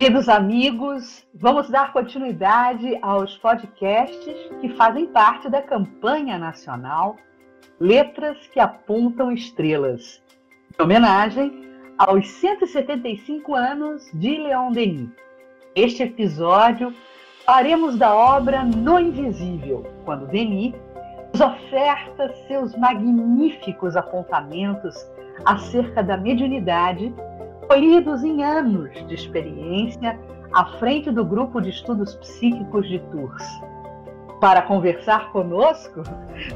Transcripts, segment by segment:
Queridos amigos, vamos dar continuidade aos podcasts que fazem parte da campanha nacional Letras que Apontam Estrelas, em homenagem aos 175 anos de Leon Denis. Neste episódio, falaremos da obra No Invisível, quando Denis nos oferta seus magníficos apontamentos acerca da mediunidade colhidos em anos de experiência à frente do grupo de estudos psíquicos de Tours. Para conversar conosco,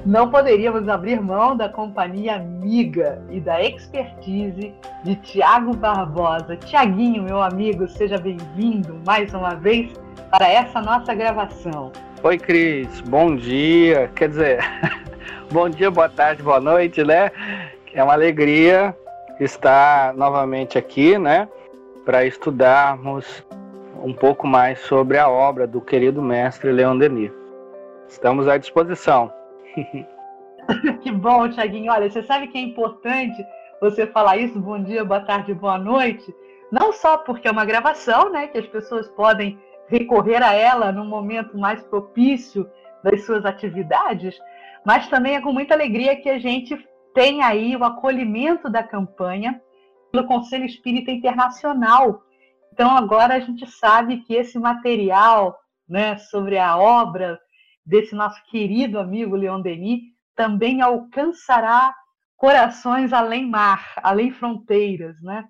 não poderíamos abrir mão da companhia amiga e da expertise de Tiago Barbosa. Tiaguinho, meu amigo, seja bem-vindo mais uma vez para essa nossa gravação. Oi, Cris, bom dia. Quer dizer, bom dia, boa tarde, boa noite, né? É uma alegria está novamente aqui, né, para estudarmos um pouco mais sobre a obra do querido mestre Leon Denis. Estamos à disposição. que bom, Tiaguinho. Olha, você sabe que é importante você falar isso, bom dia, boa tarde, boa noite, não só porque é uma gravação, né, que as pessoas podem recorrer a ela no momento mais propício das suas atividades, mas também é com muita alegria que a gente tem aí o acolhimento da campanha pelo Conselho Espírita Internacional. Então, agora a gente sabe que esse material né, sobre a obra desse nosso querido amigo Leon Denis também alcançará corações além mar, além fronteiras. Né?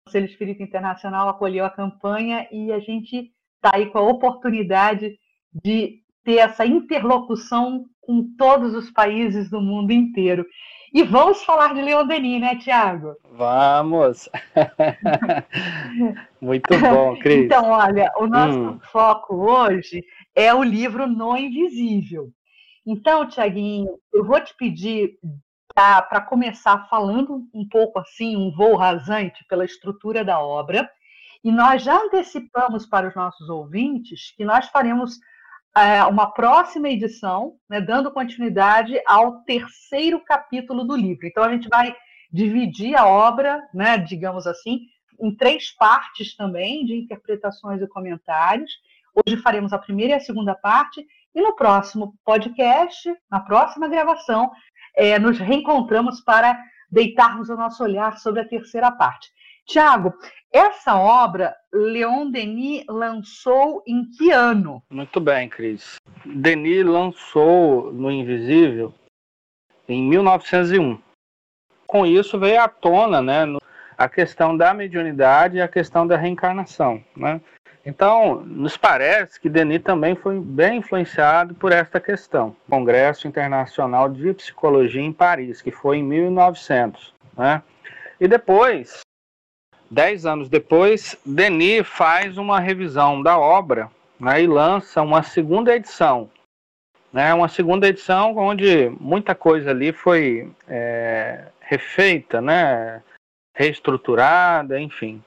O Conselho Espírita Internacional acolheu a campanha e a gente está aí com a oportunidade de ter essa interlocução com todos os países do mundo inteiro. E vamos falar de Leon Denis, né, Tiago? Vamos! Muito bom, Cris. Então, olha, o nosso hum. foco hoje é o livro No Invisível. Então, Tiaguinho, eu vou te pedir para começar falando um pouco assim, um voo rasante pela estrutura da obra. E nós já antecipamos para os nossos ouvintes que nós faremos é, uma próxima edição, né, dando continuidade ao terceiro capítulo do livro. Então, a gente vai dividir a obra, né, digamos assim, em três partes também, de interpretações e comentários. Hoje faremos a primeira e a segunda parte, e no próximo podcast, na próxima gravação, é, nos reencontramos para deitarmos o nosso olhar sobre a terceira parte. Tiago, essa obra Leon Denis lançou em que ano? Muito bem, Cris. Denis lançou no Invisível em 1901. Com isso veio à tona, né, a questão da mediunidade e a questão da reencarnação, né? Então, nos parece que Denis também foi bem influenciado por esta questão. Congresso Internacional de Psicologia em Paris, que foi em 1900, né? E depois Dez anos depois, Denis faz uma revisão da obra né, e lança uma segunda edição. Né, uma segunda edição onde muita coisa ali foi é, refeita, né, reestruturada, enfim.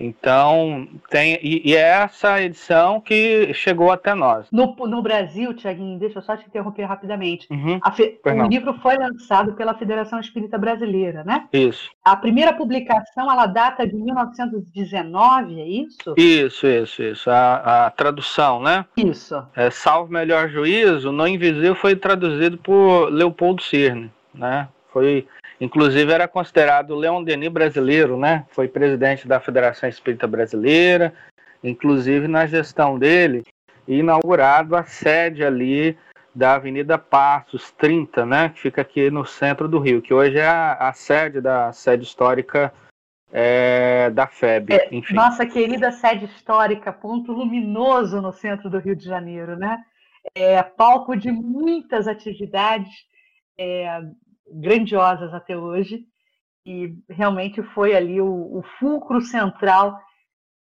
Então, tem. E, e, é essa edição que chegou até nós. No, no Brasil, Tiaguinho, deixa eu só te interromper rapidamente. Uhum, fe, o livro foi lançado pela Federação Espírita Brasileira, né? Isso. A primeira publicação, ela data de 1919, é isso? Isso, isso, isso. A, a tradução, né? Isso. É, Salvo Melhor Juízo, No Invisível foi traduzido por Leopoldo Cirne, né? Foi Inclusive era considerado o Leon Denis brasileiro, né? Foi presidente da Federação Espírita Brasileira. Inclusive na gestão dele, inaugurado a sede ali da Avenida Passos 30, né? Que fica aqui no centro do Rio, que hoje é a, a sede da sede histórica é, da FEB. É, enfim. Nossa querida sede histórica, ponto luminoso no centro do Rio de Janeiro, né? É palco de muitas atividades é, grandiosas até hoje, e realmente foi ali o, o fulcro central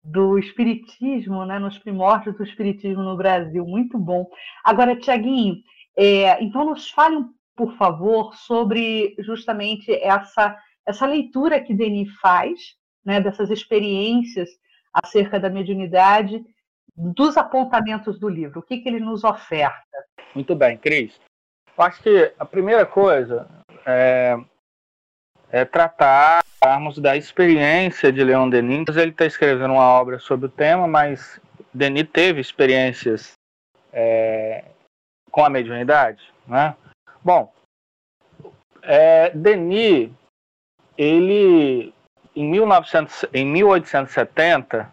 do espiritismo, né, nos primórdios do espiritismo no Brasil, muito bom. Agora, Tiaguinho, é, então nos fale, por favor, sobre justamente essa, essa leitura que Denis faz, né, dessas experiências acerca da mediunidade, dos apontamentos do livro, o que, que ele nos oferta? Muito bem, Cris. Acho que a primeira coisa é, é, da experiência de Leon Denis. Ele está escrevendo uma obra sobre o tema, mas Denis teve experiências é, com a mediunidade, né? Bom, é, Denis, ele em, 1900, em 1870,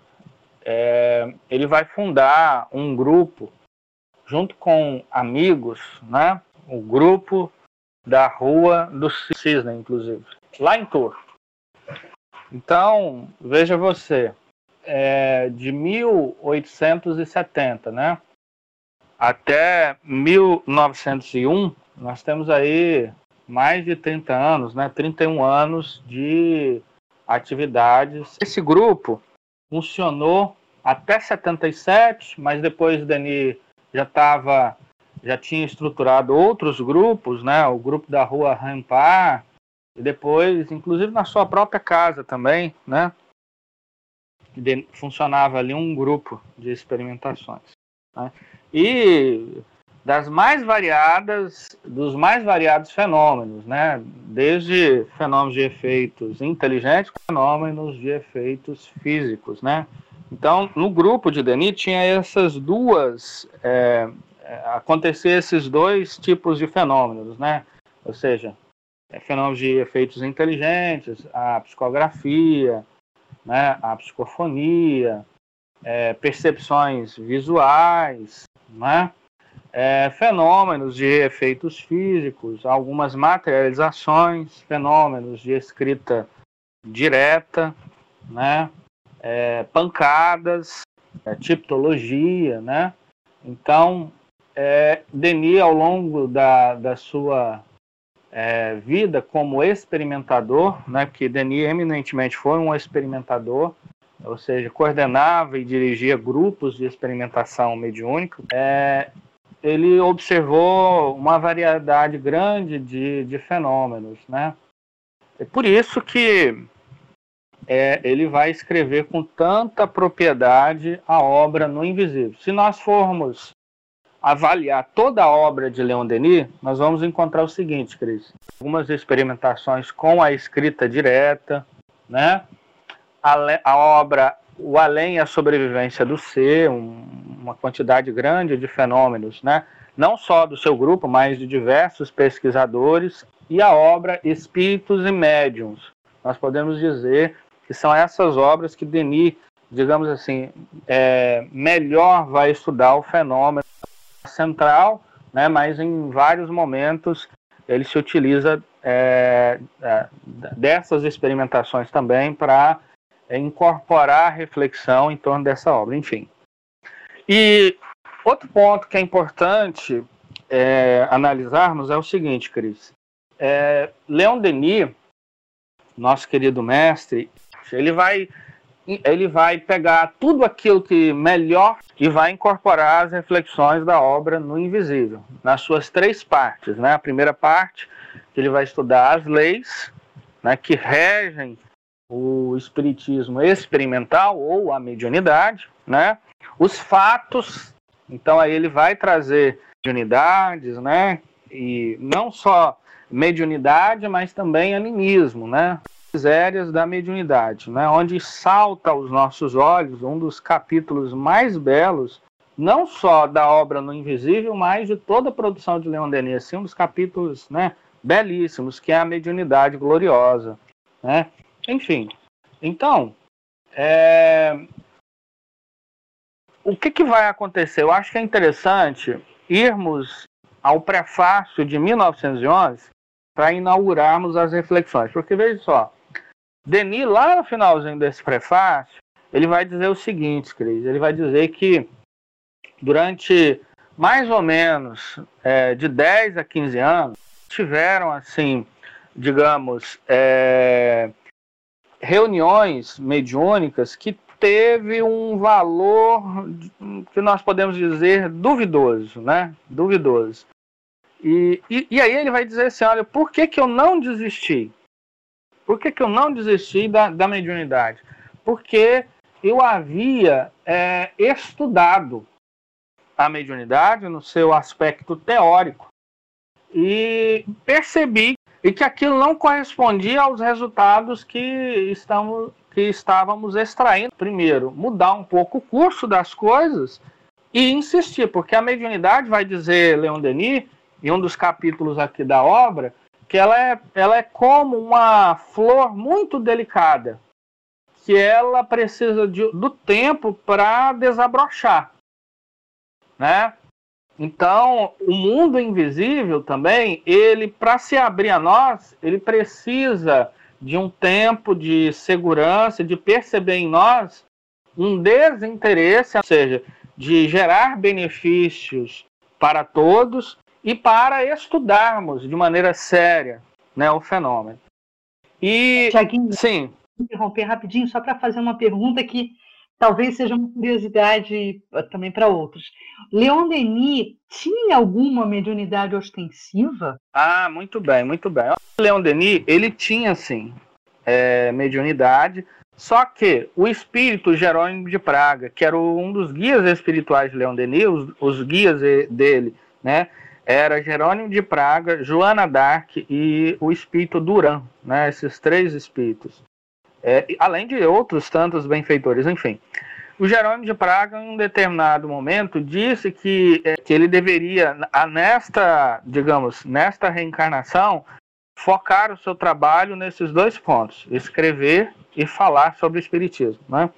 é, ele vai fundar um grupo junto com amigos, né? O grupo da Rua do Cisne, inclusive, lá em Tours. Então, veja você, é, de 1870, né? Até 1901, nós temos aí mais de 30 anos, né? 31 anos de atividades. Esse grupo funcionou até 77, mas depois Denis já estava já tinha estruturado outros grupos, né? O grupo da Rua Rampar e depois, inclusive na sua própria casa também, né? funcionava ali um grupo de experimentações. Né? E das mais variadas, dos mais variados fenômenos, né? Desde fenômenos de efeitos inteligentes, fenômenos de efeitos físicos, né? Então, no grupo de Denis tinha essas duas, é, acontecer esses dois tipos de fenômenos, né? Ou seja, é, fenômenos de efeitos inteligentes, a psicografia, né? A psicofonia, é, percepções visuais, né? é, fenômenos de efeitos físicos, algumas materializações, fenômenos de escrita direta, né? É, pancadas, é, tipologia, né? Então, é, Denis, ao longo da, da sua é, vida como experimentador, né? Porque Denis eminentemente foi um experimentador, ou seja, coordenava e dirigia grupos de experimentação mediúnica. É, ele observou uma variedade grande de, de fenômenos, né? É por isso que é, ele vai escrever com tanta propriedade a obra no invisível. Se nós formos avaliar toda a obra de Leon Denis, nós vamos encontrar o seguinte, Cris. Algumas experimentações com a escrita direta, né? A, a obra O Além e a Sobrevivência do Ser, um, uma quantidade grande de fenômenos, né? não só do seu grupo, mas de diversos pesquisadores, e a obra Espíritos e Médiums. Nós podemos dizer que são essas obras que Denis, digamos assim, é, melhor vai estudar o fenômeno central, né, mas em vários momentos ele se utiliza é, é dessas experimentações também para incorporar a reflexão em torno dessa obra. Enfim, e outro ponto que é importante é, analisarmos é o seguinte, Cris. É, Leon Denis, nosso querido mestre, ele vai ele vai pegar tudo aquilo que melhor e vai incorporar as reflexões da obra no invisível, nas suas três partes. Né? A primeira parte, ele vai estudar as leis né, que regem o espiritismo experimental ou a mediunidade, né? Os fatos, então aí ele vai trazer mediunidades, né? E não só mediunidade, mas também animismo, né? Misérias da mediunidade, né? Onde salta aos nossos olhos um dos capítulos mais belos, não só da obra no Invisível, mas de toda a produção de Leon Denis, assim, um dos capítulos, né? Belíssimos, que é a mediunidade gloriosa, né? Enfim, então, é, o que, que vai acontecer? Eu acho que é interessante irmos ao prefácio de 1911 para inaugurarmos as reflexões. Porque veja só, Denis, lá no finalzinho desse prefácio, ele vai dizer o seguinte, Cris, ele vai dizer que durante mais ou menos é, de 10 a 15 anos, tiveram, assim, digamos, é, reuniões mediúnicas que teve um valor que nós podemos dizer duvidoso, né? Duvidoso. E, e, e, aí ele vai dizer assim, olha, por que, que eu não desisti? Por que, que eu não desisti da, da mediunidade? Porque eu havia é, estudado a mediunidade no seu aspecto teórico e percebi e que aquilo não correspondia aos resultados que, estamos, que estávamos extraindo. Primeiro, mudar um pouco o curso das coisas e insistir, porque a mediunidade, vai dizer Leon Denis, em um dos capítulos aqui da obra, que ela é, ela é como uma flor muito delicada, que ela precisa de, do tempo para desabrochar, né? Então, o mundo invisível também, ele para se abrir a nós, ele precisa de um tempo de segurança, de perceber em nós um desinteresse, ou seja, de gerar benefícios para todos e para estudarmos de maneira séria né, o fenômeno. E Tiaguinho, sim. interromper rapidinho só para fazer uma pergunta que talvez seja uma curiosidade eh, também para outros. Leon Denis tinha alguma mediunidade ostensiva? Ah, muito bem, muito bem. Leon Denis, ele tinha sim é, mediunidade, só que o espírito Jerônimo de Praga, que era um dos guias espirituais de Leon Denis, os, os guias dele, né, era Jerônimo de Praga, Joana d'Arc e o espírito Duran, né, esses três espíritos é, além de outros tantos benfeitores, enfim. O Jerônimo de Praga, em um determinado momento, disse que, é, que ele deveria, nesta, digamos, nesta reencarnação, focar o seu trabalho nesses dois pontos, escrever e falar sobre o Espiritismo. Né?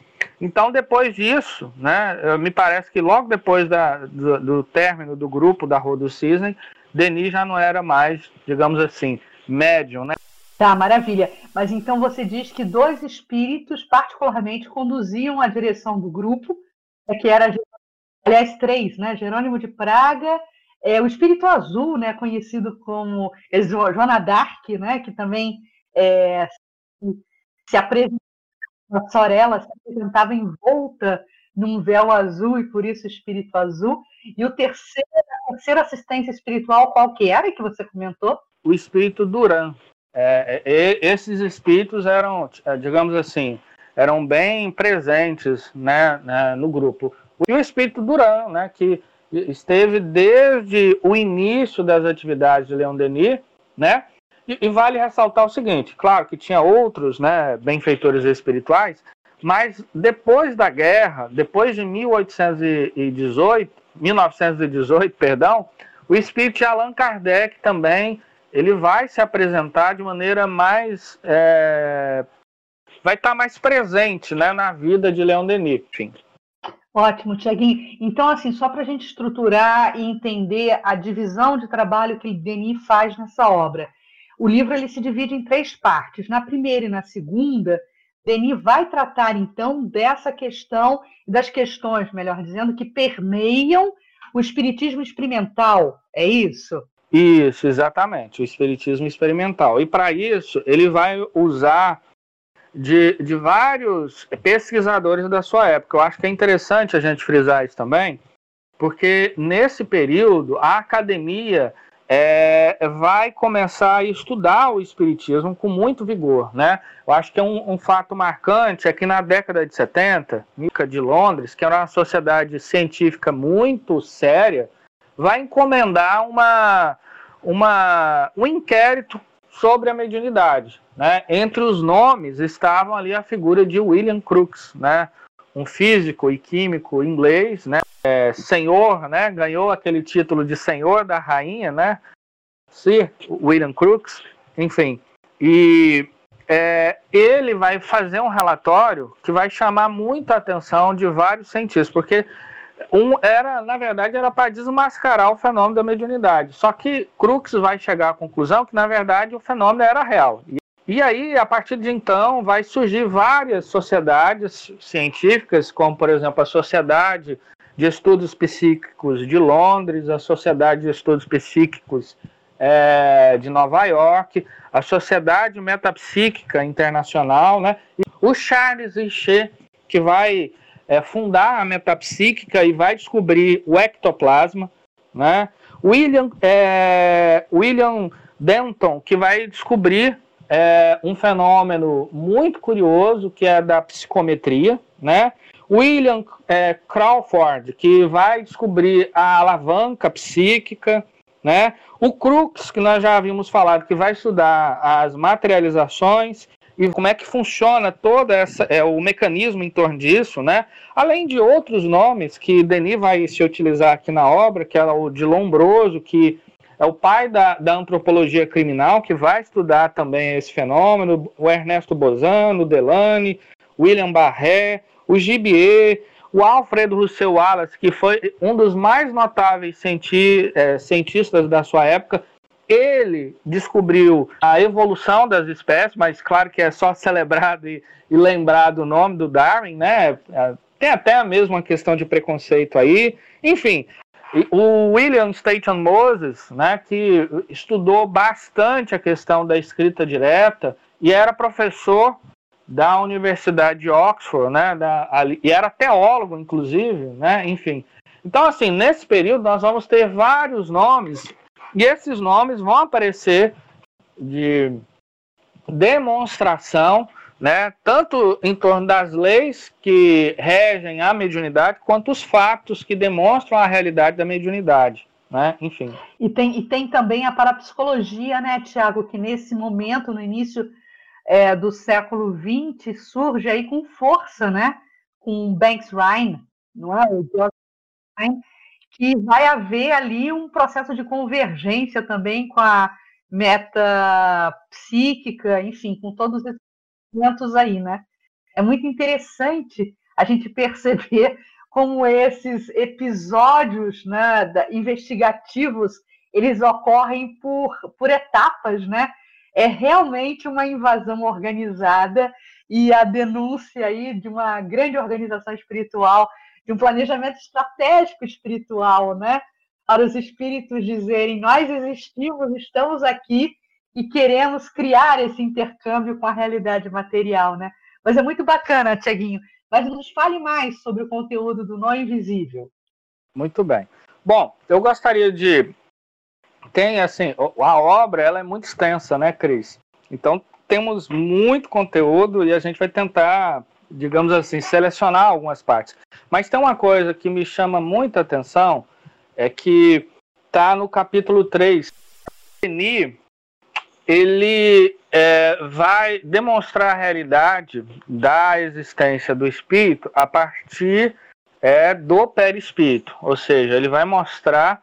Então, depois disso, né, me parece que logo depois da, do, do término do grupo da Rua do Cisne, Denis já não era mais, digamos assim, médium, né? Tá, maravilha. Mas então você diz que dois espíritos, particularmente, conduziam a direção do grupo, é que era, aliás, três, né? Jerônimo de Praga, é, o Espírito Azul, né? Conhecido como Joana d'Arc, né? Que também é, se apresentava, a Sorella se apresentava envolta num véu azul e por isso Espírito Azul. E o terceiro, a terceira assistência espiritual, qual que era que você comentou? O Espírito Duran. É, é esses espíritos eram, é, digamos assim, eram bem presentes né, né, no grupo. E o espírito Duran, né, que esteve desde o início das atividades de Leon Denis, né, e, e, vale ressaltar o seguinte, claro que tinha outros né, benfeitores espirituais, mas depois da guerra, depois de 1818, 1918, perdão, o espírito de Allan Kardec também ele vai se apresentar de maneira mais. É, vai estar mais presente né, na vida de Leon Denis. Enfim. Ótimo, Tiaguinho. Então, assim, só para a gente estruturar e entender a divisão de trabalho que Denis faz nessa obra. O livro ele se divide em três partes. Na primeira e na segunda, Denis vai tratar, então, dessa questão, das questões, melhor dizendo, que permeiam o espiritismo experimental. É isso? Isso, exatamente, o espiritismo experimental. E para isso, ele vai usar de, de vários pesquisadores da sua época. Eu acho que é interessante a gente frisar isso também, porque nesse período a academia é, vai começar a estudar o espiritismo com muito vigor, né? Eu acho que é um, um fato marcante é que na década de 70, de Londres, que era uma sociedade científica muito séria, vai encomendar uma, uma, um inquérito sobre a mediunidade. Né? Entre os nomes estavam ali a figura de William Crookes, né? Um físico e químico inglês, né? É, senhor, né? ganhou aquele título de senhor da rainha, né? Sir William Crookes, enfim. E é, ele vai fazer um relatório que vai chamar muita atenção de vários cientistas, porque um era, na verdade, era para desmascarar o fenômeno da mediunidade. Só que Crookes vai chegar à conclusão que, na verdade, o fenômeno era real. E, e aí, a partir de então, vai surgir várias sociedades científicas, como, por exemplo, a Sociedade de Estudos Psíquicos de Londres, a Sociedade de Estudos Psíquicos é, de Nova York, a Sociedade Metapsíquica Internacional, né? E o Charles Richer, que vai é, fundar a metapsíquica e vai descobrir o ectoplasma, né? William, é, William Denton, que vai descobrir é, um fenômeno muito curioso, que é da psicometria, né? William é, Crawford, que vai descobrir a alavanca psíquica, né? O Crux, que nós já havíamos falado, que vai estudar as materializações e como é que funciona todo essa, é, o mecanismo em torno disso, né? Além de outros nomes que Denis vai se utilizar aqui na obra, que é o de Lombroso, que é o pai da, da antropologia criminal, que vai estudar também esse fenômeno, o Ernesto Bozano, o Delane, William Barré, o Gibier, o Alfredo Russell Wallace, que foi um dos mais notáveis cienti é, cientistas da sua época, ele descobriu a evolução das espécies, mas claro que é só celebrado e, e lembrado o nome do Darwin, né? É, tem até a mesma questão de preconceito aí. Enfim, o William Staton Moses, né, que estudou bastante a questão da escrita direta e era professor da Universidade de Oxford, né, da, ali, e era teólogo, inclusive, né, enfim. Então, assim, nesse período nós vamos ter vários nomes e esses nomes vão aparecer de demonstração, né, tanto em torno das leis que regem a mediunidade, quanto os fatos que demonstram a realidade da mediunidade. Né? Enfim. E tem, e tem também a parapsicologia, né, Tiago, que nesse momento, no início é, do século XX, surge aí com força, né, com Banks Ryan, não é? O Ryan, que vai haver ali um processo de convergência também com a meta psíquica, enfim, com todos esses elementos aí, né? É muito interessante a gente perceber como esses episódios né, investigativos eles ocorrem por, por etapas, né? É realmente uma invasão organizada e a denúncia aí de uma grande organização espiritual de um planejamento estratégico espiritual, né? Para os espíritos dizerem: nós existimos, estamos aqui e queremos criar esse intercâmbio com a realidade material, né? Mas é muito bacana, Tiaguinho. Mas nos fale mais sobre o conteúdo do Nó Invisível. Muito bem. Bom, eu gostaria de tem assim, a obra ela é muito extensa, né, Cris? Então temos muito conteúdo e a gente vai tentar digamos assim, selecionar algumas partes. Mas tem uma coisa que me chama muita atenção, é que está no capítulo 3. Denis, ele é, vai demonstrar a realidade da existência do espírito a partir é, do perispírito. Ou seja, ele vai mostrar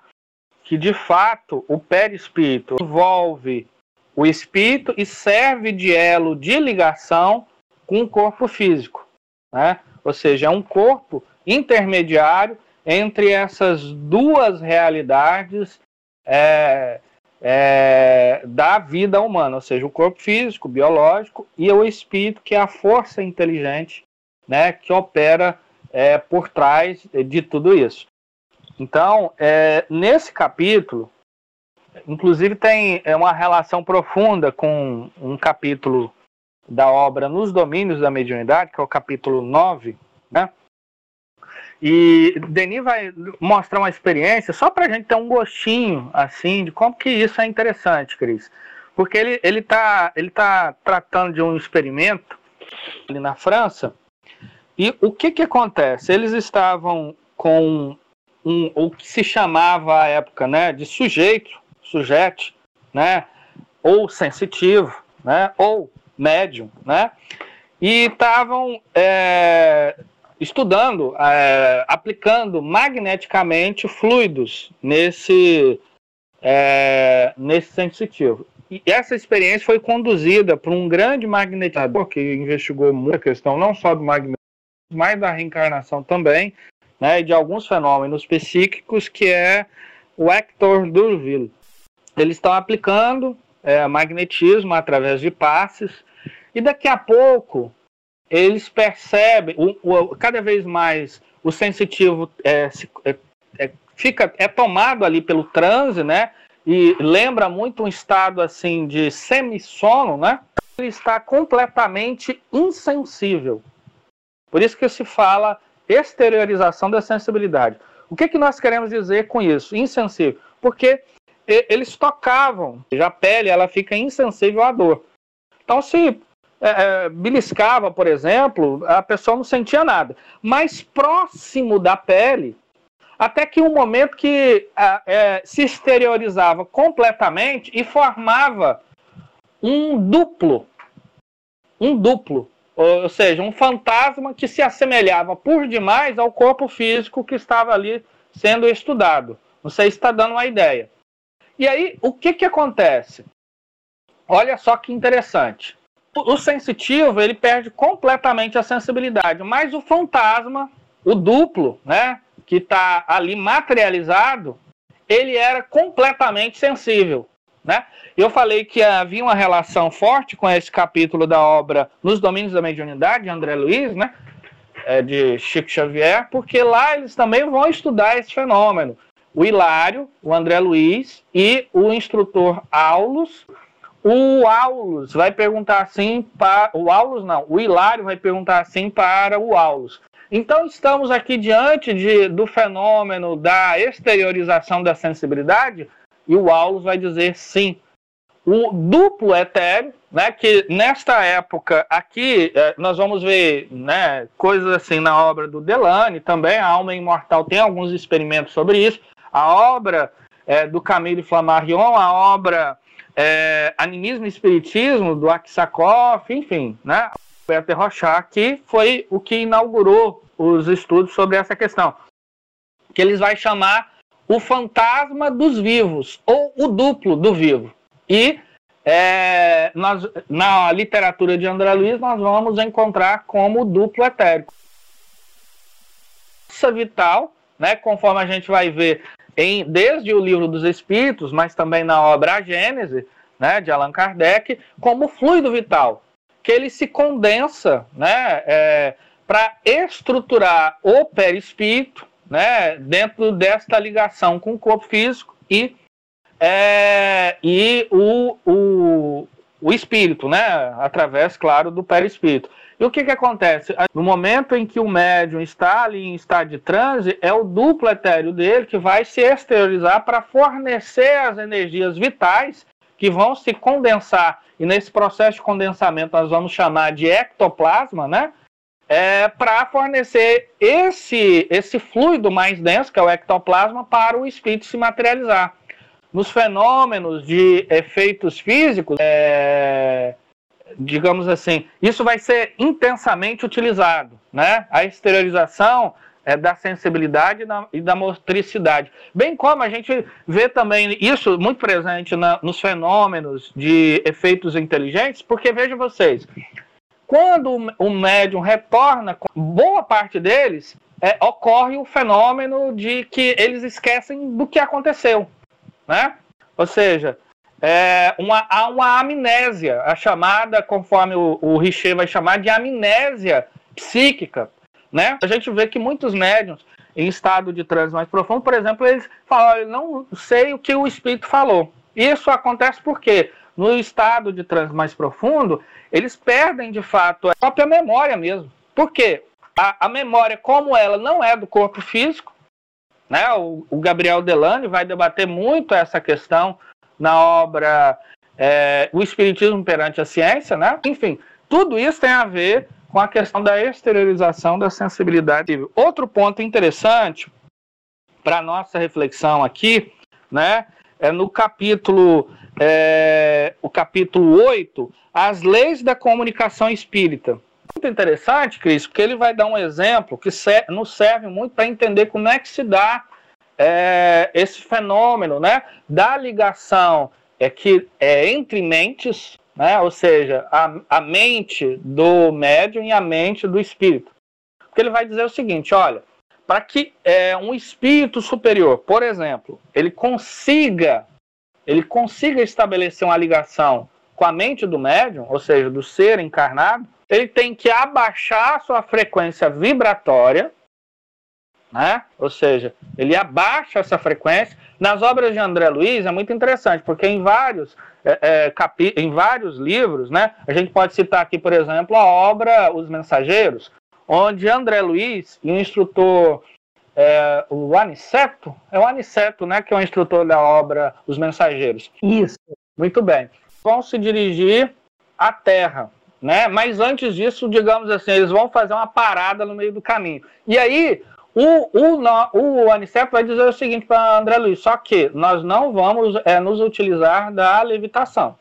que, de fato, o perispírito envolve o espírito e serve de elo de ligação com o corpo físico. Né? Ou seja, é um corpo intermediário entre essas duas realidades é, é, da vida humana, ou seja, o corpo físico, biológico, e o espírito, que é a força inteligente né, que opera é, por trás de tudo isso. Então, é, nesse capítulo, inclusive tem é, uma relação profunda com um capítulo da obra Nos Domínios da Mediunidade, que é o capítulo 9, né? E Denis vai mostrar uma experiência só para a gente ter um gostinho assim de como que isso é interessante, Cris. Porque ele ele está ele tá tratando de um experimento ali na França. E o que que acontece? Eles estavam com um, o que se chamava à época, né, de sujeito, sujeito, né, ou sensitivo, né, ou médium, né? E estavam é, estudando, é, aplicando magneticamente fluidos nesse, é, nesse sensitivo. E essa experiência foi conduzida por um grande magnetizador que investigou muito a questão não só do magnetismo, mas da reencarnação também, né, e de alguns fenômenos psíquicos, que é o Hector Durville. Eles estão aplicando é, magnetismo através de passes, e daqui a pouco eles percebem, o, o cada vez mais o sensitivo é, é, é, fica, é tomado ali pelo transe, né? E lembra muito um estado assim de semissono, né? Ele está completamente insensível. Por isso que se fala exteriorização da sensibilidade. O que, que nós queremos dizer com isso? Insensível. Porque eles tocavam, já a pele ela fica insensível à dor. Então, se é, é, beliscava, por exemplo, a pessoa não sentia nada. Mas próximo da pele, até que um momento que é, se exteriorizava completamente e formava um duplo, um duplo, ou seja, um fantasma que se assemelhava por demais ao corpo físico que estava ali sendo estudado. Não sei se está dando uma ideia. E aí, o que, que acontece? Olha só que interessante. O, sensitivo ele perde completamente a sensibilidade, mas o fantasma, o duplo, né, que está ali materializado, ele era completamente sensível. Né? Eu falei que havia uma relação forte com esse capítulo da obra Nos Domínios da Mediunidade, de André Luiz, né? É, de Chico Xavier, porque lá eles também vão estudar esse fenômeno. O Hilário, o André Luiz e o instrutor Aulus. O Aulus vai perguntar assim para. O Aulus não, o Hilário vai perguntar assim para o Aulus. Então estamos aqui diante de, do fenômeno da exteriorização da sensibilidade, e o Aulus vai dizer sim. O duplo etéreo, né, que nesta época aqui é, nós vamos ver né, coisas assim na obra do Delane também, a Alma Imortal tem alguns experimentos sobre isso, a obra é, do Camille Flammarion, a obra é, Animismo e Espiritismo do Aksakoff, enfim, né, Peter Rochard, que foi o que inaugurou os estudos sobre essa questão, que eles vai chamar o fantasma dos vivos, ou o duplo do vivo. E é, nós, na literatura de André Luiz, nós vamos encontrar como o duplo etérico. Força vital, né, conforme a gente vai ver em, desde o livro dos Espíritos, mas também na obra A Gênese, né, de Allan Kardec, como fluido vital, que ele se condensa né, é, para estruturar o perispírito, né, dentro desta ligação com o corpo físico e, é, e o, o, o espírito, né, através, claro, do perispírito. E o que, que acontece? No momento em que o médium está ali em estado de transe, é o duplo etéreo dele que vai se exteriorizar para fornecer as energias vitais que vão se condensar. E nesse processo de condensamento nós vamos chamar de ectoplasma, né? é, para fornecer esse, esse fluido mais denso, que é o ectoplasma, para o espírito se materializar. Nos fenômenos de efeitos físicos, é, digamos assim, isso vai ser intensamente utilizado. Né? A exteriorização é, da sensibilidade e da, e da, motricidade. Bem como a gente vê também isso muito presente na, nos fenômenos de efeitos inteligentes, porque veja vocês, quando o médium retorna, boa parte deles é, ocorre o fenômeno de que eles esquecem do que aconteceu, né? Ou seja, é uma, há uma amnésia, a chamada, conforme o, o Richer vai chamar, de amnésia psíquica, né? A gente vê que muitos médiums em estado de transe mais profundo, por exemplo, eles falam, eu não sei o que o espírito falou. Isso acontece porque no estado de transe mais profundo, eles perdem de fato a própria memória mesmo. Por quê? A, a memória, como ela não é do corpo físico, né? O, o, Gabriel Delane vai debater muito essa questão na obra é, O Espiritismo perante a Ciência, né? Enfim, tudo isso tem a ver com a questão da exteriorização da sensibilidade. Outro ponto interessante para nossa reflexão aqui, né, é no capítulo é, o capítulo 8, as leis da comunicação espírita. Muito interessante, Cris, porque ele vai dar um exemplo que nos serve muito para entender como é que se dá é, esse fenômeno né, da ligação é que é entre mentes, né, ou seja, a, a mente do médium e a mente do espírito. Porque ele vai dizer o seguinte: olha, para que é, um espírito superior, por exemplo, ele consiga ele consiga estabelecer uma ligação com a mente do médium, ou seja, do ser encarnado, ele tem que abaixar a sua frequência vibratória, né? Ou seja, ele abaixa essa frequência. Nas obras de André Luiz é muito interessante, porque em vários, é, é, capi... em vários livros, né? A gente pode citar aqui, por exemplo, a obra Os Mensageiros, onde André Luiz e o instrutor é, o Aniceto, é o Aniceto, né, que é o instrutor da obra Os Mensageiros. Isso. Muito bem. Vão se dirigir à Terra, né? Mas antes disso, digamos assim, eles vão fazer uma parada no meio do caminho. E aí, O, o, o vai dizer o seguinte para André Luiz, só que nós não vamos é, nos utilizar da levitação.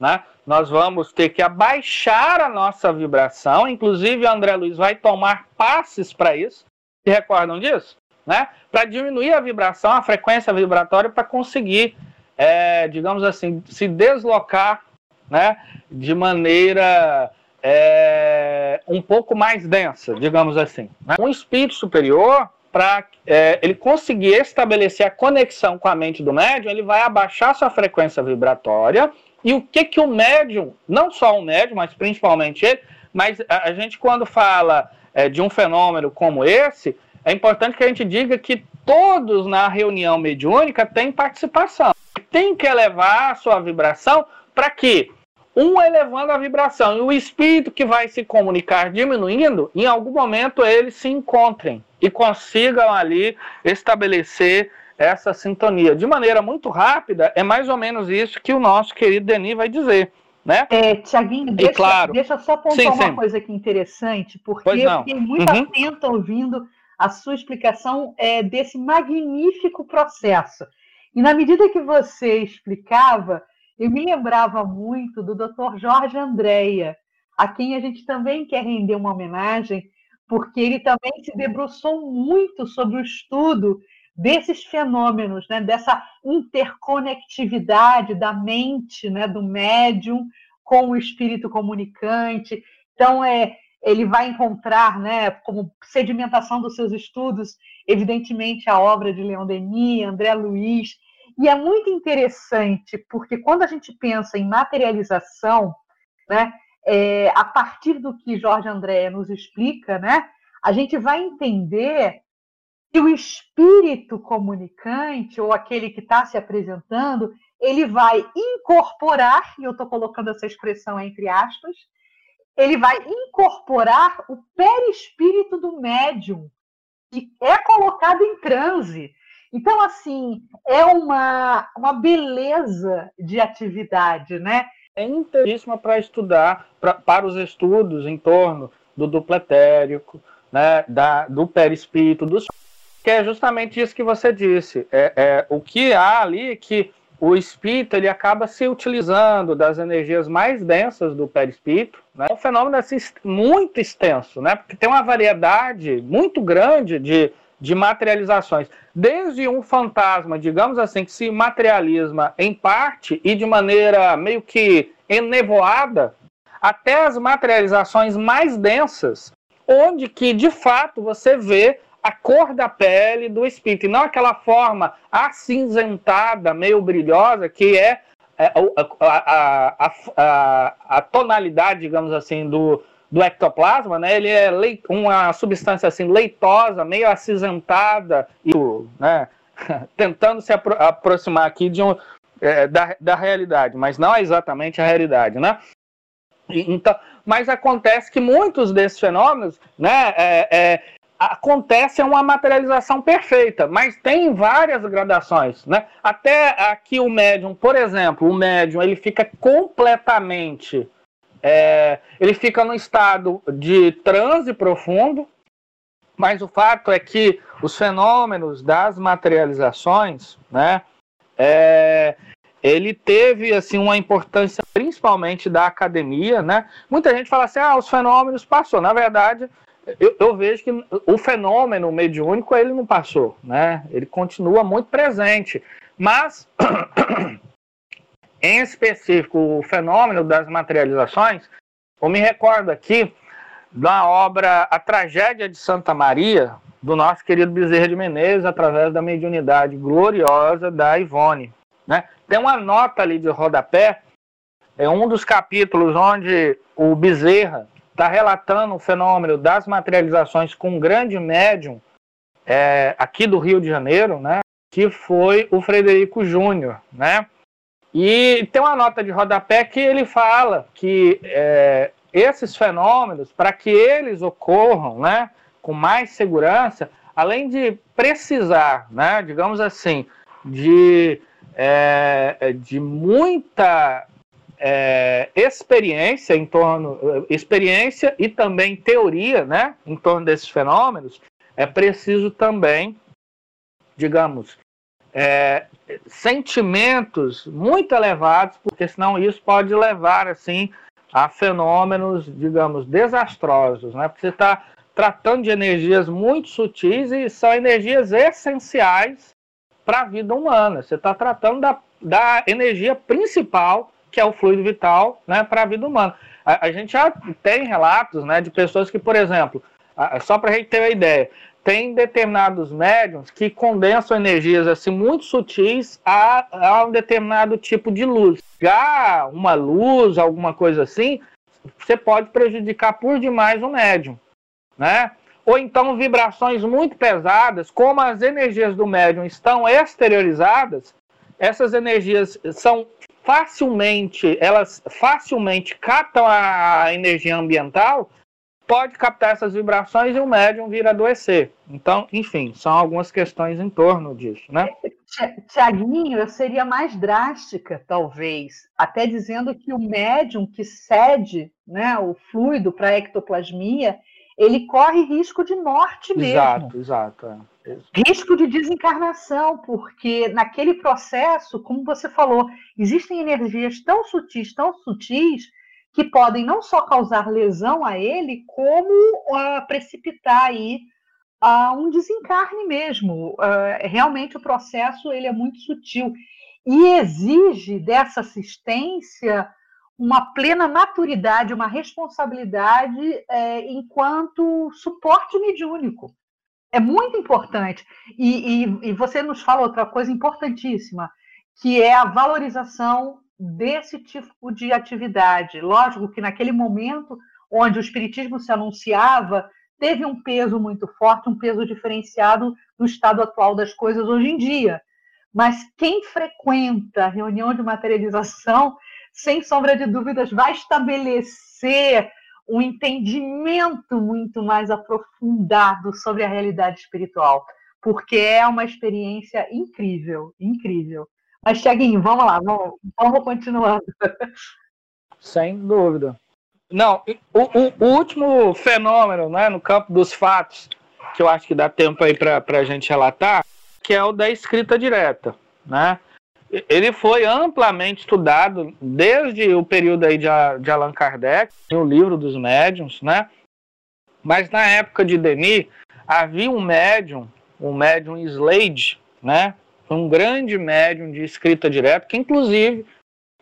Né? Nós vamos ter que abaixar a nossa vibração, inclusive André Luiz vai tomar passes para isso. Se recordam disso? Né? Para diminuir a vibração, a frequência vibratória, para conseguir, é, digamos assim, se deslocar né, de maneira é, um pouco mais densa, digamos assim. Né? Um espírito superior, para é, ele conseguir estabelecer a conexão com a mente do médium, ele vai abaixar sua frequência vibratória. E o que, que o médium, não só o médium, mas principalmente ele, mas a, a gente quando fala é, de um fenômeno como esse, é importante que a gente diga que todos na reunião mediúnica têm participação. Tem que elevar a sua vibração para que um elevando a vibração e o espírito que vai se comunicar diminuindo, em algum momento eles se encontrem e consigam ali estabelecer essa sintonia. De maneira muito rápida, é mais ou menos isso que o nosso querido Denis vai dizer. Né? É, Tiaguinho, deixa, claro, deixa só apontar sim, uma sim. coisa aqui interessante, porque eu fiquei muito uhum. atento ouvindo a sua explicação é, desse magnífico processo. E na medida que você explicava, eu me lembrava muito do Dr. Jorge Andréia, a quem a gente também quer render uma homenagem, porque ele também se debruçou muito sobre o estudo desses fenômenos, né, dessa interconectividade da mente, né, do médium com o espírito comunicante. Então, é, ele vai encontrar, né, como sedimentação dos seus estudos, evidentemente, a obra de Leon Denis, André Luiz, e é muito interessante, porque quando a gente pensa em materialização, né, é, a partir do que Jorge André nos explica, né, a gente vai entender que o espírito comunicante, ou aquele que está se apresentando, ele vai incorporar, e eu estou colocando essa expressão entre aspas, ele vai incorporar o perispírito do médium, que é colocado em transe. Então, assim, é uma, uma beleza de atividade, né? É interessantíssima para estudar, pra, para os estudos em torno do duplo etérico, né, da, do perispírito, dos que é justamente isso que você disse. É, é, o que há ali que o espírito ele acaba se utilizando das energias mais densas do perispírito. Né? É um fenômeno assim, muito extenso, né? porque tem uma variedade muito grande de, de materializações. Desde um fantasma, digamos assim, que se materializa em parte e de maneira meio que enevoada, até as materializações mais densas, onde que de fato você vê a cor da pele do espírito, e não aquela forma acinzentada, meio brilhosa, que é, é a, a, a, a, tonalidade, digamos assim, do, do ectoplasma, né? Ele é uma substância assim leitosa, meio acinzentada e, né? Tentando se apro aproximar aqui de um, é, da, da realidade, mas não é exatamente a realidade, né? E, então, mas acontece que muitos desses fenômenos, né? É, é, acontece uma materialização perfeita, mas tem várias gradações, né? Até aqui o médium, por exemplo, o médium ele fica completamente é, ele fica no estado de transe profundo, mas o fato é que os fenômenos das materializações, né, é, ele teve assim uma importância principalmente da academia, né? Muita gente fala assim, ah, os fenômenos passou. Na verdade, eu, eu, vejo que o fenômeno mediúnico ele não passou, né? Ele continua muito presente, mas Em específico, o fenômeno das materializações, eu me recordo aqui da obra A Tragédia de Santa Maria, do nosso querido Bezerra de Menezes, através da mediunidade gloriosa da Ivone. Né? Tem uma nota ali de rodapé, é um dos capítulos onde o Bezerra está relatando o fenômeno das materializações com um grande médium é, aqui do Rio de Janeiro, né? que foi o Frederico Júnior, né? E tem uma nota de rodapé que ele fala que é, esses fenômenos, para que eles ocorram né, com mais segurança, além de precisar, né, digamos assim, de, é, de muita é, experiência em torno, experiência e também teoria, né, em torno desses fenômenos, é preciso também, digamos, é, sentimentos muito elevados, porque senão isso pode levar assim a fenômenos, digamos, desastrosos, né? Porque você está tratando de energias muito sutis e são energias essenciais para a vida humana. Você está tratando da, da energia principal, que é o fluido vital, né, para a vida humana. A, a, gente já tem relatos né, de pessoas que, por exemplo, a, só para a gente ter uma ideia, tem determinados médiums que condensam energias assim muito sutis a, a um determinado tipo de luz. Já uma luz, alguma coisa assim, você pode prejudicar por demais o médium, né? Ou então vibrações muito pesadas, como as energias do médium estão exteriorizadas, essas energias são facilmente, elas facilmente captam a energia ambiental pode captar essas vibrações e o médium vir adoecer. Então, enfim, são algumas questões em torno disso, né? Tiaguinho, eu seria mais drástica, talvez, até dizendo que o médium que cede né, o fluido para a ectoplasmia, ele corre risco de morte mesmo. Exato, exato. É. Risco de desencarnação, porque naquele processo, como você falou, existem energias tão sutis, tão sutis, que podem não só causar lesão a ele, como uh, precipitar aí uh, um desencarne mesmo. Uh, realmente o processo ele é muito sutil e exige dessa assistência uma plena maturidade, uma responsabilidade é, enquanto suporte mediúnico. É muito importante. E, e, e você nos fala outra coisa importantíssima, que é a valorização desse tipo de atividade. Lógico que naquele momento onde o espiritismo se anunciava, teve um peso muito forte, um peso diferenciado do estado atual das coisas hoje em dia. Mas quem frequenta a reunião de materialização, sem sombra de dúvidas, vai estabelecer um entendimento muito mais aprofundado sobre a realidade espiritual, porque é uma experiência incrível, incrível. Mas, Tiaguinho, vamos lá, vamos, vamos continuando. Sem dúvida. Não, o, o, o, último fenômeno né, no campo dos fatos, que eu acho que dá tempo aí para a gente relatar, que é o da escrita direta. Né? Ele foi amplamente estudado desde o período aí de, de Allan Kardec, no livro dos médiums, né? mas na época de Denis, havia um médium, um médium Slade, né? Foi um grande médium de escrita direta, que inclusive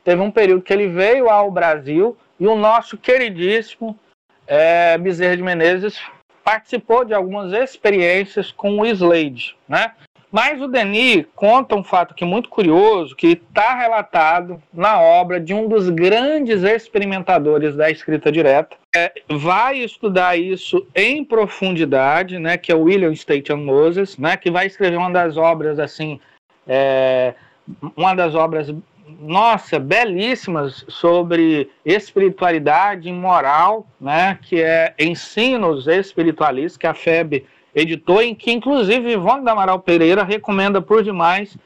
teve um período que ele veio ao Brasil e o nosso queridíssimo é, Bezerra de Menezes participou de algumas experiências com o Slade, né? Mas o Denis conta um fato que é muito curioso, que está relatado na obra de um dos grandes experimentadores da escrita direta. É, vai estudar isso em profundidade, né? Que é o William Staten Moses, né? Que vai escrever uma das obras assim é, uma das obras, nossa, belíssimas sobre espiritualidade e moral, né, que é Ensinos Espiritualistas, que a FEB editou, em que inclusive Ivone Amaral Pereira recomenda por demais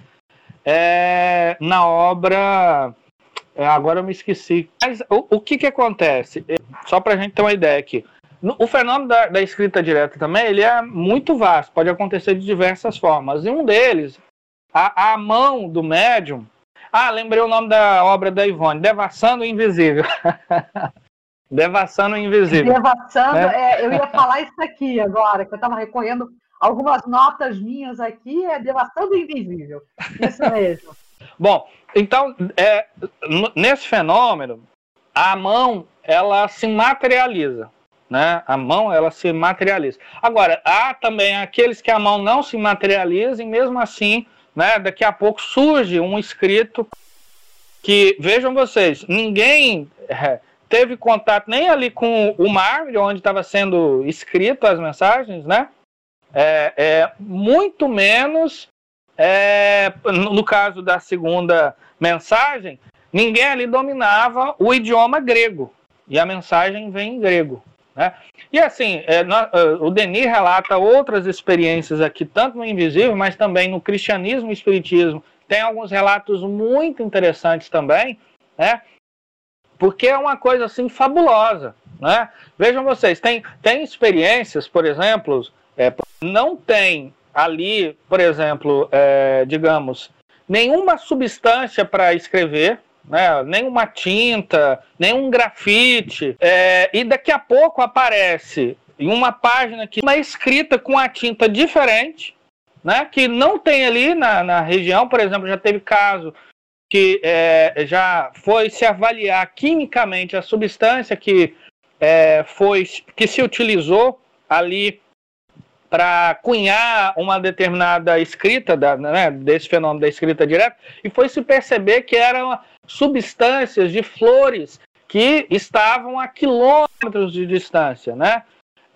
é, na obra. É, agora eu me esqueci. Mas o, o que, que acontece? Só para a gente ter uma ideia aqui. O fenômeno da, da, escrita direta também ele é muito vasto, pode acontecer de diversas formas. E um deles a, a mão do médium. Ah, lembrei o nome da obra da Ivone, Devassando o Invisível. Devassando o Invisível. Devassando, é. É, eu ia falar isso aqui agora, que eu estava recorrendo algumas notas minhas aqui, é Devassando o Invisível. Isso mesmo. Bom, então, é, nesse fenômeno, a mão, ela se materializa. Né? A mão ela se materializa. Agora, há também aqueles que a mão não se materializa e mesmo assim né, daqui a pouco surge um escrito que, vejam vocês, ninguém é, teve contato nem ali com o mar, onde estava sendo escrito as mensagens, né? É, é muito menos, é, no caso da segunda mensagem, ninguém ali dominava o idioma grego, e a mensagem vem em grego. Né? E assim, é, no, é, o Denis relata outras experiências aqui, tanto no Invisível, mas também no Cristianismo e Espiritismo. Tem alguns relatos muito interessantes também, né? porque é uma coisa assim fabulosa. Né? Vejam vocês, tem, tem experiências, por exemplo, É, não tem ali, por exemplo, é, digamos, nenhuma substância para escrever, né, nenhuma tinta, nenhum grafite, é, e daqui a pouco aparece em uma página que uma escrita com a tinta diferente, né, que não tem ali na, na região, por exemplo, já teve caso que é, já foi se avaliar quimicamente a substância que é, foi que se utilizou ali para cunhar uma determinada escrita da, né, desse fenômeno da escrita direta. E foi se perceber que eram substâncias de flores que estavam a quilômetros de distância, né?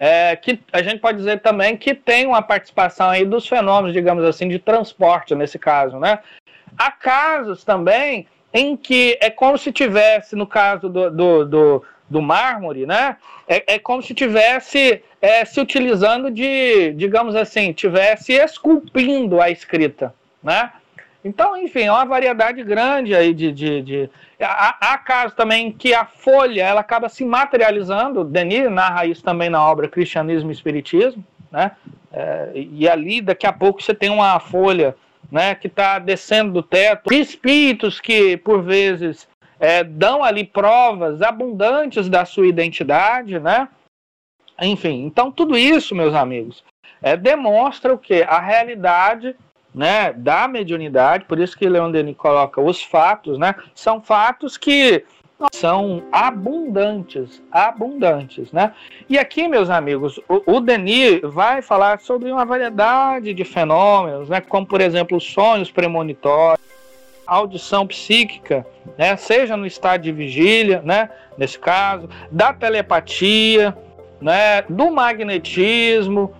É, que a gente pode dizer também que tem uma participação aí dos fenômenos, digamos assim, de transporte nesse caso, né? Há casos também em que é como se tivesse, no caso do, do, do, do mármore, né? É, é como se tivesse é, se utilizando de, digamos assim, tivesse esculpindo a escrita, né? Então, enfim, é uma variedade grande aí de. de, de... Há, há casos também que a folha ela acaba se materializando. Denis narra isso também na obra Cristianismo e Espiritismo, né? É, e ali, daqui a pouco, você tem uma folha né, que está descendo do teto, espíritos que, por vezes, é, dão ali provas abundantes da sua identidade, né? Enfim, então tudo isso, meus amigos, é, demonstra o que? A realidade né, da mediunidade, por isso que Leon Denis coloca os fatos, né? São fatos que são abundantes, abundantes, né? E aqui, meus amigos, o, o Denis vai falar sobre uma variedade de fenômenos, né? Como, por exemplo, sonhos premonitórios, audição psíquica, né? Seja no estado de vigília, né? Nesse caso, da telepatia, né? Do magnetismo,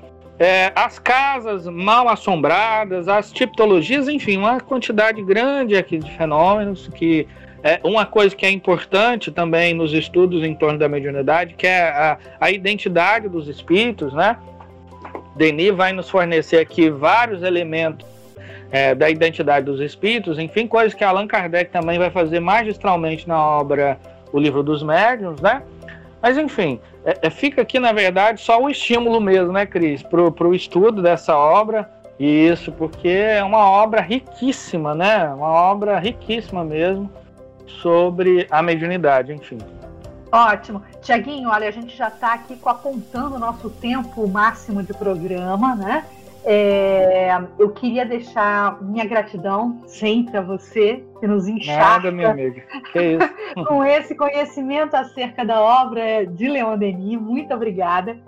é, as casas mal assombradas, as tipologias, enfim, uma quantidade grande aqui de fenômenos que é, uma coisa que é importante também nos estudos em torno da mediunidade, que é a, a identidade dos espíritos, né? Denis vai nos fornecer aqui vários elementos é, da identidade dos espíritos, enfim, coisas que Allan Kardec também vai fazer magistralmente na obra O Livro dos Médiuns, né? Mas enfim, é, é, fica aqui na verdade só o estímulo mesmo, né, Cris, para o estudo dessa obra. Isso, porque é uma obra riquíssima, né? Uma obra riquíssima mesmo sobre a mediunidade, enfim. Ótimo. Tiaguinho, olha, a gente já está aqui apontando o nosso tempo máximo de programa, né? É, eu queria deixar minha gratidão sempre a você, que nos encharca Nada, minha amiga. Que isso? com esse conhecimento acerca da obra de Leon Denis. Muito obrigada.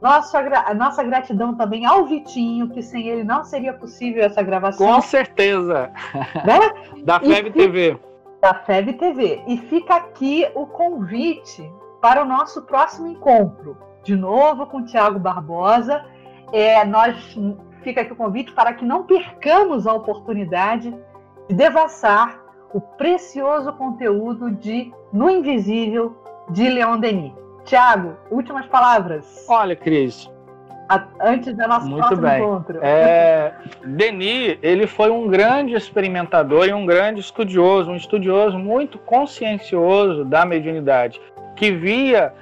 Nossa, nossa gratidão também ao Vitinho, que sem ele não seria possível essa gravação. Com certeza. Né? Da FEB TV da FEB TV. E fica aqui o convite para o nosso próximo encontro. De novo com o Tiago Barbosa. É, nós fica aqui o convite para que não percamos a oportunidade de devassar o precioso conteúdo de No Invisível de Leon Denis. Tiago, últimas palavras. Olha, Cris, antes do nosso Muito bem. encontro. É, Denis, ele foi um grande experimentador e um grande estudioso, um estudioso muito consciencioso da mediunidade, que via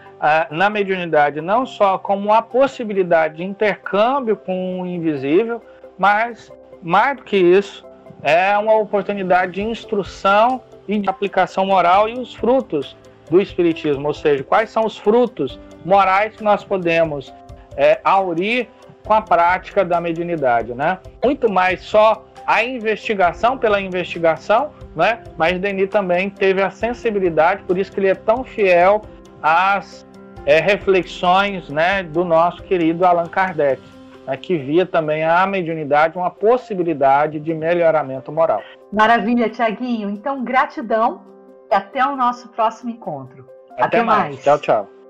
na mediunidade não só como a possibilidade de intercâmbio com o invisível, mas mais do que isso, é uma oportunidade de instrução e de aplicação moral e os frutos do espiritismo, ou seja, quais são os frutos morais que nós podemos é, aurir com a prática da mediunidade, né? Muito mais só a investigação pela investigação, né? Mas Denis também teve a sensibilidade, por isso que ele é tão fiel às é, reflexões, né, do nosso querido Allan Kardec, né, que via também a mediunidade uma possibilidade de melhoramento moral. Maravilha, Tiaguinho. Então, gratidão e até o nosso próximo encontro. Até, até mais. mais. Tchau, tchau.